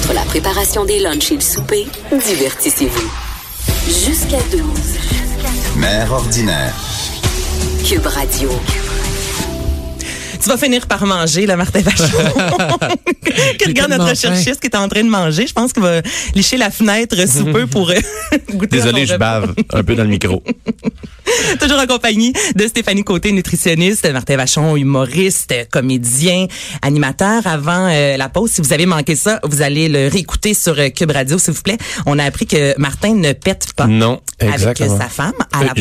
Entre la préparation des lunchs et le souper, divertissez-vous. Jusqu'à 12. Mère ordinaire. Cube Radio. Tu vas finir par manger, là, Martin Vachon. qui regarde notre recherchiste qui est en train de manger. Je pense qu'il va licher la fenêtre sous peu pour euh, goûter Désolé, je bave un peu dans le micro. Toujours en compagnie de Stéphanie Côté, nutritionniste, Martin Vachon, humoriste, comédien, animateur. Avant euh, la pause, si vous avez manqué ça, vous allez le réécouter sur euh, Cube Radio, s'il vous plaît. On a appris que Martin ne pète pas. Non, Avec exactement. euh, sa femme. À la...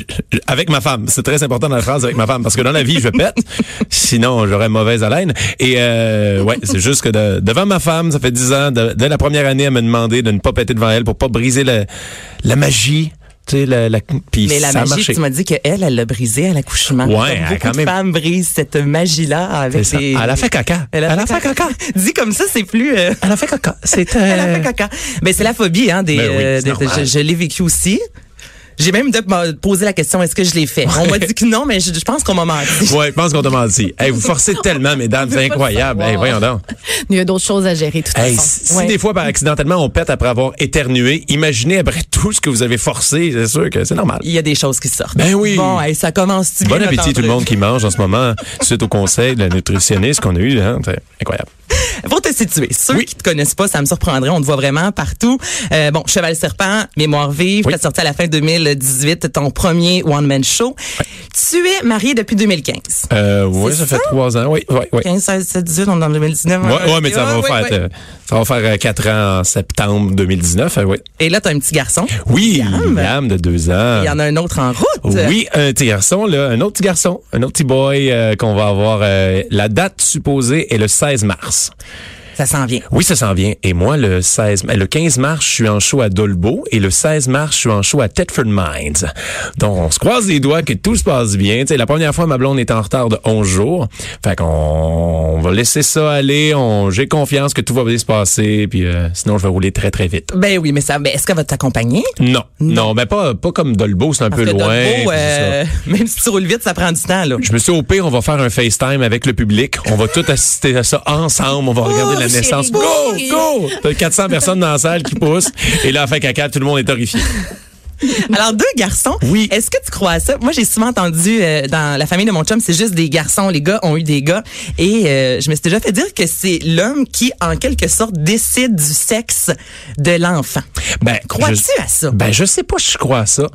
Avec ma femme. C'est très important dans la phrase avec ma femme parce que dans la vie, je pète. Sinon, j'aurais mauvaise haleine. Et euh, ouais, c'est juste que de- devant ma femme, ça fait dix ans, de- dès la première année, elle m'a demandé de ne pas péter devant elle pour pas briser la, la magie. Tu sais, la, la, Mais la magie, tu m'as dit qu'elle, elle l'a brisé à l'accouchement. Ouais, beaucoup quand de même- femmes brisent cette magie-là avec des... Elle a fait caca. Elle a, fait, caca. Dit comme ça, c'est plus... euh, Elle a fait caca. C'est Elle a fait caca. Mais c'est la phobie, hein, des. Ben oui, euh, des- je l'ai vécu aussi. J'ai même poser la question est-ce que je l'ai fait? On m'a dit que non, mais je, je pense qu'on m'a menti. Ouais, je pense qu'on t'a menti. Hey, vous forcez tellement, mesdames, c'est incroyable. Hey, voyons donc. Il y a d'autres choses à gérer, de toute Hey, façon. si Ouais. des fois, par accidentellement, on pète après avoir éternué, imaginez après tout ce que vous avez forcé, c'est sûr que c'est normal. Il y a des choses qui sortent. Ben oui. Bon, hey, ça commence tu Bon appétit tout le monde qui mange en ce moment, suite au conseil de la nutritionniste qu'on a eu. Hein, c'est incroyable. Pour te situer, ceux Oui. qui te connaissent pas, ça me surprendrait. On te voit vraiment partout. Euh, bon, Cheval Serpent, Mémoire vive, Oui. t'as sorti à la fin 2018 ton premier one-man show. Tu es marié depuis 2015. Euh, oui, ça fait trois ans. Oui, oui, oui. 15, 16, 17, 18, on est en 2019. Ouais, ouais, mais ça va faire, euh, ça va faire quatre ans en septembre 2019. euh, oui. Et là, t'as un petit garçon. Oui, Liam. Liam de deux ans. Il y en a un autre en route. Oui, un petit garçon, là, un autre petit garçon, un autre petit boy qu'on va avoir. la date supposée est le 16 mars. Yes. Ça s'en vient. Oui, ça s'en vient. Et moi, le 16, le 15 mars, je suis en show à Dolbeau et le 16 mars, je suis en show à Thetford Mines. Donc, on se croise les doigts que tout se passe bien. Tu sais, la première fois, ma blonde est en retard de 11 jours. Fait qu'on on va laisser ça aller. On, j'ai confiance que tout va bien se passer. Puis, euh, sinon, je vais rouler très, très vite. Ben oui, mais ça, ben, est-ce qu'elle va t'accompagner? Non, non, mais pas, pas comme Dolbeau, c'est un Parce peu loin. Ça. euh, même si tu roules vite, ça prend du temps, là. Je me suis dit, au pire, on va faire un FaceTime avec le public. On va tout assister à ça ensemble. On va regarder la chérie, naissance. Go, go! T'as 400 personnes dans la salle qui poussent. Et là, fait caca, tout le monde est horrifié. Alors, deux garçons. Oui. Est-ce que tu crois à ça? Moi, j'ai souvent entendu euh, dans la famille de mon chum, c'est juste des garçons. Les gars ont eu des gars. Et euh, je me suis déjà fait dire que c'est l'homme qui, en quelque sorte, décide du sexe de l'enfant. Ben, Crois-tu à ça? Ben, je sais pas si je crois à ça.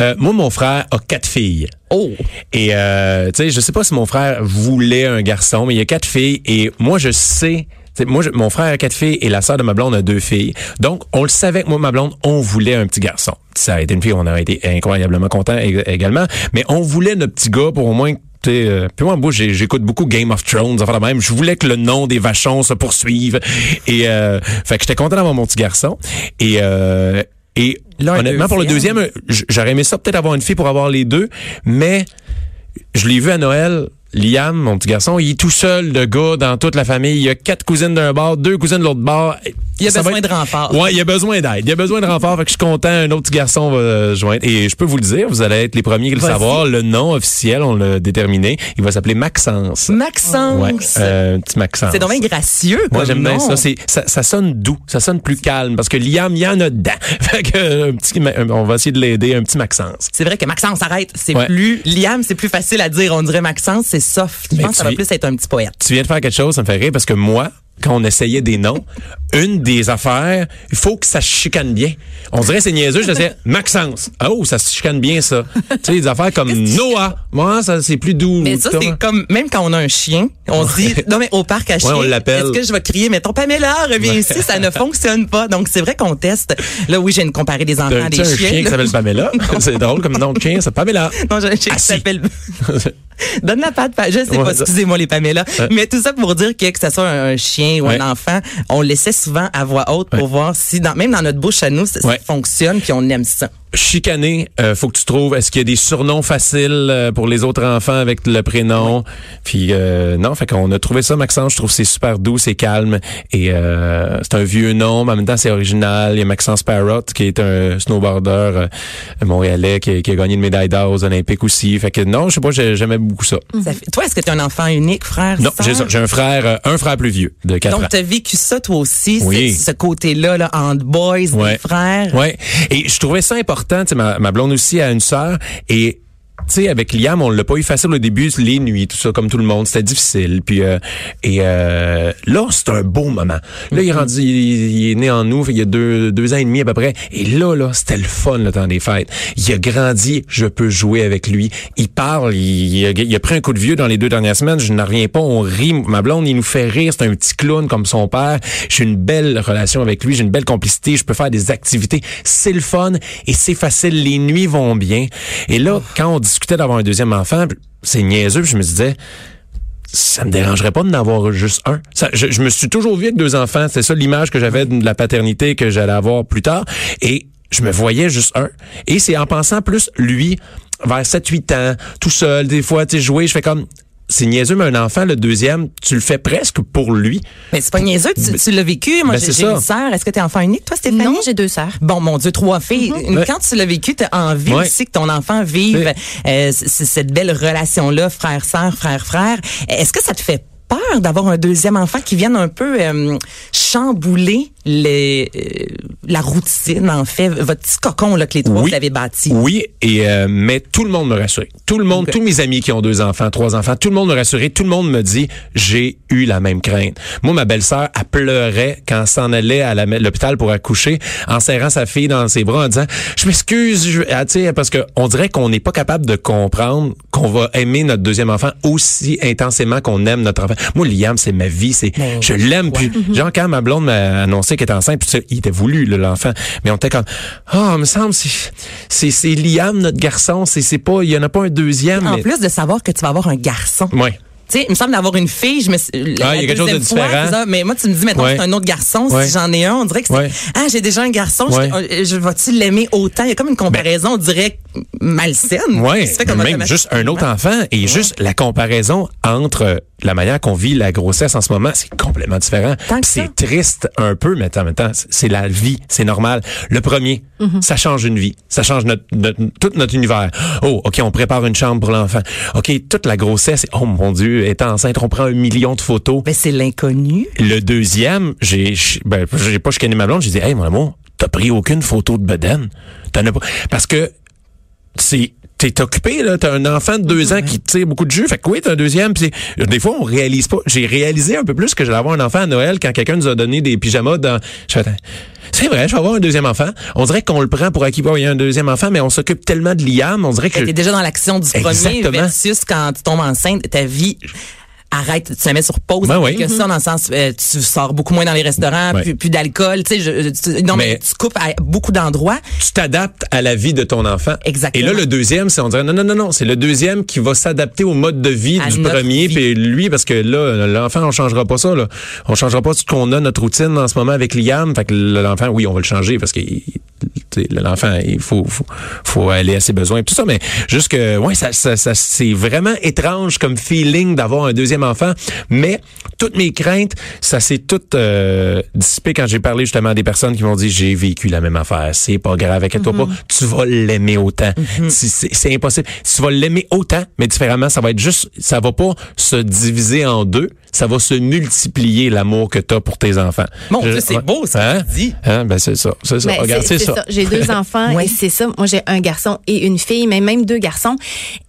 Euh, moi, mon frère a quatre filles. Oh! Et, tu sais, je sais pas si mon frère voulait un garçon, mais il y a quatre filles. Et moi, je sais... Moi, je- mon frère a quatre filles et la sœur de ma blonde a deux filles. Donc, on le savait que moi, ma blonde, on voulait un petit garçon. Ça a été une fille, on aurait été incroyablement contents ég- également. Mais on voulait notre petit gars pour au moins tu sais, euh, puis moi, moi j'écoute beaucoup Game of Thrones, enfin même. Je voulais que le nom des vachons se poursuive. Et euh, fait que j'étais content d'avoir mon petit garçon. Et euh, et Là, honnêtement, pour le deuxième. j'aurais aimé ça peut-être avoir une fille pour avoir les deux, mais je l'ai vu à Noël. Liam, mon petit garçon, il est tout seul, le gars, dans toute la famille. Il y a quatre cousines d'un bord, deux cousines de l'autre bord. Il a Ça besoin être- de renfort. Ouais, il a besoin d'aide. Il a besoin de renfort. Fait que je suis content. Un autre petit garçon va euh, joindre. Et je peux vous le dire, vous allez être les premiers à le savoir. Le nom officiel, on l'a déterminé. Il va s'appeler Maxence. Maxence! Ouais, euh, petit Maxence. C'est bien gracieux, Moi, j'aime bien ça. C'est, ça. Ça sonne doux. Ça sonne plus calme parce que Liam, il y en a dedans. Fait que, euh, un petit, on va essayer de l'aider. Un petit Maxence. C'est vrai que Maxence, arrête. C'est Ouais. plus... Liam, c'est plus facile à dire. On dirait Maxence, c'est soft. Je pense que ça va plus être un petit poète. tu viens de faire quelque chose, ça me fait rire parce que moi, quand on essayait des noms, une des affaires, il faut que ça se chicane bien. On dirait c'est niaiseux, je disais Maxence. Oh, ça se chicane bien ça. tu sais, des affaires comme Noah. Moi, ça c'est plus doux. Mais ça, c'est comme, même quand on a un chien, on se dit, non, mais au parc à chien, on l'appelle. est-ce que je vais crier, mettons, Pamela, reviens ici, ça ne fonctionne pas. Donc, c'est vrai qu'on teste. Là, oui, j'ai une comparée des enfants à des un chiens. chien qui s'appelle Pamela? c'est drôle comme nom de chien, c'est Pamela. Non, j'ai un chien qui s'appelle... Donne la patte, Pa- je sais pas, ça- excusez-moi les Pamela. Mais tout ça pour dire que que ce soit un chien chien ou Ouais. un enfant, on le laissait souvent à voix haute pour voir si, dans, même dans notre bouche à nous, ça, ça fonctionne puis on aime ça. Chicané, euh, faut que tu trouves est-ce qu'il y a des surnoms faciles euh, pour les autres enfants avec le prénom? Puis euh, non, fait qu'on a trouvé ça Maxence, je trouve que c'est super doux, c'est calme et euh, c'est un vieux nom, mais en même temps c'est original. Il y a Maxence Parrot qui est un snowboarder euh, montréalais qui, a- qui a gagné une médaille d'or aux Olympiques aussi. Fait que non, je sais pas, j'ai- j'aimais beaucoup ça. Ça fait- toi, est-ce que tu es un enfant unique, frère? Non, j'ai un frère, un frère plus vieux de 4 ans. Donc, tu as vécu ça toi aussi, Oui. ce, côté-là, là, entre boys, Ouais. des frères? Ouais. Et je trouvais ça important. Sais, ma, ma blonde aussi a une sœur et sais, avec Liam, on l'a pas eu facile au début, les nuits, tout ça, comme tout le monde, c'était difficile. Puis euh, et euh, là, c'est un beau moment. Là, il est rendu, il, il est né en nous, il y a deux, deux ans et demi à peu près. Et là, là, c'était le fun le temps des fêtes. Il a grandi, je peux jouer avec lui. Il parle, il, il a, il a pris un coup de vieux dans les deux dernières semaines. Je n'en reviens pas, on rit. Ma blonde, il nous fait rire. C'est un petit clown comme son père. J'ai une belle relation avec lui, j'ai une belle complicité. Je peux faire des activités. C'est le fun et c'est facile. Les nuits vont bien. Et là, quand on discutait d'avoir un deuxième enfant, c'est niaiseux. puis Je me disais, ça me dérangerait pas d'en avoir juste un. Je me suis toujours vu avec deux enfants. C'est ça l'image que j'avais de la paternité que j'allais avoir plus tard. Et je me voyais juste un. Et c'est en pensant plus lui, vers 7-8 ans, tout seul, des fois, tu sais, jouer, je fais comme... C'est niaiseux, mais un enfant, le deuxième, tu le fais presque pour lui. Mais c'est pas niaiseux, tu, tu l'as vécu. Moi, Ben, j'ai une sœur. Est-ce que tu es enfant unique, toi, Stéphanie? Non, j'ai deux sœurs. Bon, mon Dieu, trois filles. Ouais. Quand tu l'as vécu, tu as envie Ouais. aussi que ton enfant vive euh, cette belle relation-là, frère-sœur, frère-frère. Est-ce que ça te fait peur d'avoir un deuxième enfant qui vienne un peu euh, chambouler les, euh, la routine, en fait, votre petit cocon là, que les trois Oui. vous avez bâti? Oui, et euh, mais tout le monde me rassurait. Tout le monde, tous mes amis qui ont deux enfants, trois enfants, tout le monde me rassurait. Tout le monde me dit, j'ai eu la même crainte. Moi, ma belle-sœur, elle pleurait quand elle s'en allait à l'hôpital pour accoucher, en serrant sa fille dans ses bras, en disant, je m'excuse, je- ah, tu sais, parce que on dirait qu'on n'est pas capable de comprendre qu'on va aimer notre deuxième enfant aussi intensément qu'on aime notre enfant. Moi, Liam, c'est ma vie, c'est, Ben, je l'aime. Puis, genre quand ma blonde m'a annoncé qu'elle était enceinte, puis ça, il était voulu l'enfant, mais on était comme, ah, il me semble, c'est, c'est, Liam notre garçon, c'est, c'est pas, il y en a pas un deuxième. En mais- plus de savoir que tu vas avoir un garçon. Ouais. Tu sais, il me semble d'avoir une fille, je me Ah, il y a quelque chose de fois, différent. mais moi, tu me dis, maintenant, Ouais. c'est un autre garçon. Ouais. Si j'en ai un, on dirait que c'est, Ouais. ah, j'ai déjà un garçon, Ouais. je, je vais-tu l'aimer autant? Il y a comme une comparaison, on dirait, malsaine. Comme même juste un autre enfant et juste la comparaison entre la manière qu'on vit la grossesse en ce moment, c'est complètement différent. C'est triste un peu, mais en même temps, c'est- la vie, c'est normal. Le premier, Mm-hmm. ça change une vie, ça change notre, notre- tout notre univers. Oh, ok, on prépare une chambre pour l'enfant. Ok, toute la grossesse, oh mon Dieu, étant enceinte, on prend un million de photos. Ben, c'est l'inconnu. Le deuxième, j'ai, ben, j'ai pas chicané ma blonde, j'ai dit, hey, mon amour, t'as pris aucune photo de bedaine. T'en as pas. Parce que, c'est, t'es occupé, là, t'as un enfant de deux ans qui tire beaucoup de jus, fait que oui, t'as un deuxième, pis des fois, on réalise pas. J'ai réalisé un peu plus que j'allais avoir un enfant à Noël quand quelqu'un nous a donné des pyjamas dans, c'est vrai, je vais avoir un deuxième enfant. On dirait qu'on le prend pour acquis, il y a un deuxième enfant, mais on s'occupe tellement de Liam, on dirait que, T'es déjà dans l'action du premier Exactement. versus quand tu tombes enceinte, ta vie arrête, tu la mets sur pause. Ben oui. que ça, dans le sens, euh, tu sors beaucoup moins dans les restaurants, Ouais. plus, plus d'alcool, tu sais, tu- non, mais, Mais- tu coupes à beaucoup d'endroits. tu t'adaptes à la vie de ton enfant. Exactement. Et là, le deuxième, c'est on dirait non, non, non, non, c'est le deuxième qui va s'adapter au mode de vie À du premier. Puis lui, parce que là, l'enfant, on changera pas ça. Là. On changera pas ce qu'on a, notre routine en ce moment avec Liam. Fait que l'enfant, oui, on va le changer parce que il- tu sais, l'enfant, il faut, faut, faut aller à ses besoins et tout ça. Mais juste que, ouais, ça, ça, ça c'est vraiment étrange comme feeling d'avoir un deuxième enfant. Mais toutes mes craintes, ça s'est tout euh, dissipé quand j'ai parlé justement à des personnes qui m'ont dit j'ai vécu la même affaire. C'est pas grave, inquiète-toi pas. Tu vas l'aimer autant. C'est c'est impossible. Tu vas l'aimer autant, mais différemment. Ça va être juste, ça va pas se diviser en deux. Ça va se multiplier l'amour que t'as pour tes enfants. Dieu, c'est beau, ça, Hein? tu dis. Hein? Ben c'est ça, c'est ça. Ben, Regarde, c'est- c'est ça. J'ai deux enfants Ouais. et c'est ça. Moi, j'ai un garçon et une fille, mais même deux garçons.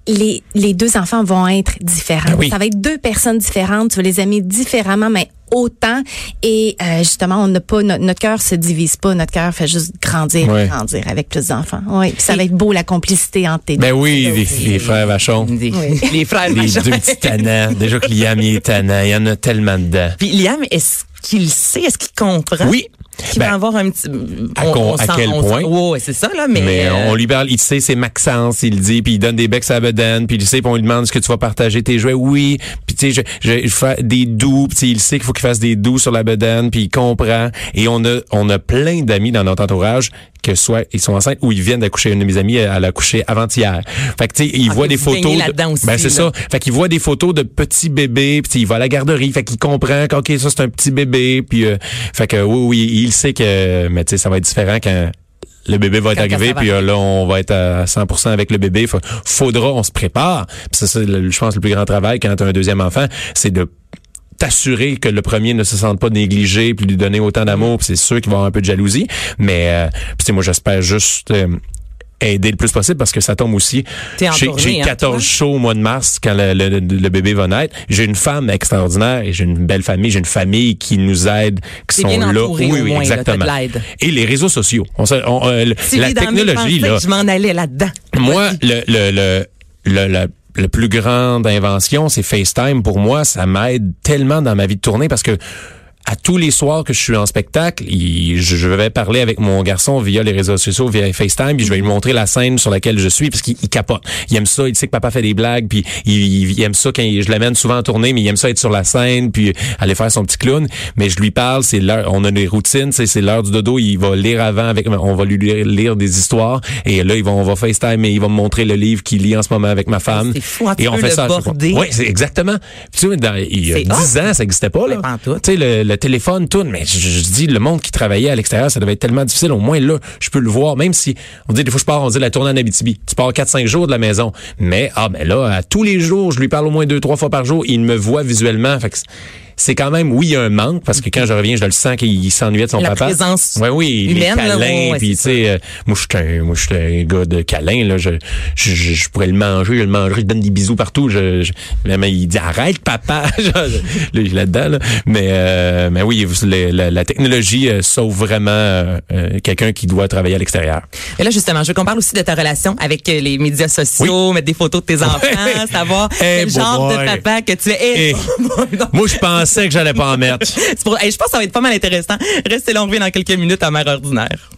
Les, les deux enfants vont être différents. Oui. Ça va être deux personnes différentes. Tu vas les aimer différemment, mais autant. Et euh, justement, on n'a pas notre, notre cœur se divise pas. Notre cœur fait juste grandir, Ouais. grandir avec plus d'enfants. Oui. Puis ça va être beau la complicité entre tes Ben oui, les, les frères Vachon. Des- Oui. Les frères Les Vachon. deux petits tannants. Déjà que Liam il est tannant. Il y en a tellement dedans. Puis Liam, est-ce qu'il sait, est-ce qu'il comprend? Oui. Qui Ben, va avoir un petit. à quel on point? sent- ouais, c'est ça, là, mais. Mais euh, on lui parle, il sait c'est Maxence, il le dit, puis il donne des becs à la bedaine, puis il sait, puis on lui demande est-ce que tu vas partager tes jouets, oui, puis tu sais, je, je, je fais des doux, puis il sait qu'il faut qu'il fasse des doux sur la bedaine, puis il comprend, et on a, on a plein d'amis dans notre entourage que soit ils sont enceintes ou ils viennent d'accoucher. Une de mes amies, elle a accouché avant-hier. Fait que tu sais, il Ah, voit que des photos. de- aussi, ben c'est ça. Fait qu'il voit des photos de petits bébés, puis il va à la garderie, fait qu'il comprend qu'ok ça c'est un petit bébé, puis euh, fait que oui oui, il sait que mais tu sais ça va être différent quand le bébé va être arrivé, puis euh, là, on va être à 100% avec le bébé. Fa- Faudra, on se prépare. Puis ça, c'est, je pense, le plus grand travail quand tu as un deuxième enfant, c'est de t'assurer que le premier ne se sente pas négligé, puis lui donner autant d'amour, puis c'est sûr qu'il va avoir un peu de jalousie. Mais euh, puis moi, j'espère juste... euh, aider le plus possible parce que ça tombe aussi. J'ai tournée, j'ai hein, 14 toi? shows au mois de mars quand le, le- le bébé va naître. J'ai une femme extraordinaire et j'ai une belle famille. J'ai une famille qui nous aide, qui sont bien là. oui, oui, moins, exactement. Et les réseaux sociaux. On, on- euh, le- la technologie, là. Je m'en allais là-dedans. Moi, le, le, le, le, la- la plus grande invention, c'est FaceTime. Pour moi, ça m'aide tellement dans ma vie de tournée parce que à tous les soirs que je suis en spectacle, il- je vais parler avec mon garçon via les réseaux sociaux, via FaceTime, puis je vais lui montrer la scène sur laquelle je suis, parce qu'il il capote. Il aime ça, il sait que papa fait des blagues, puis il, aime ça quand il- je l'amène souvent en tournée, mais il aime ça être sur la scène, puis aller faire son petit clown. Mais je lui parle, c'est l'heure, on a des routines, c'est l'heure du dodo, il va lire avant, avec, on va lui lire, lire des histoires, et là, ils vont, on va FaceTime, et il va me montrer le livre qu'il lit en ce moment avec ma femme. fou, et on fait le ça. Oui, c'est exactement. Puis tu sais, dans- il y a C'est 10 hot. ans, ça n'existait pas, là. Tu sais, le, le téléphone, tout, mais je, dis, le monde qui travaillait à l'extérieur, ça devait être tellement difficile. Au moins, là, je peux le voir, même si, on dit, des fois, je pars, on dit la tournée en Abitibi. Tu pars 4-5 jours de la maison. Mais, ah, ben là, à tous les jours, je lui parle au moins deux, trois fois par jour. Il me voit visuellement. C'est quand même, oui, il y a un manque, parce que quand je reviens, je le sens qu'il s'ennuyait de son La papa. présence ouais, oui, humaine, les là, câlins, ouais, ouais, puis tu sais, euh, moi, je suis un, un gars de câlin, là. Je, je, je, pourrais le manger, je le mangerais, je donne des bisous partout. Je, je- mais il dit, arrête, papa. Là, là-dedans, là. Mais, euh, mais oui, la, la technologie euh, sauve vraiment euh, euh, quelqu'un qui doit travailler à l'extérieur. Et là, justement, je veux qu'on parle aussi de ta relation avec les médias sociaux, mettre des photos de tes enfants, savoir Eh, quel genre boy. de papa que tu es. Eh, Eh. Moi, je pensais que j'allais pas en mettre. Je pense que ça va être pas mal intéressant. Restez là, on revient dans quelques minutes à mère ordinaire.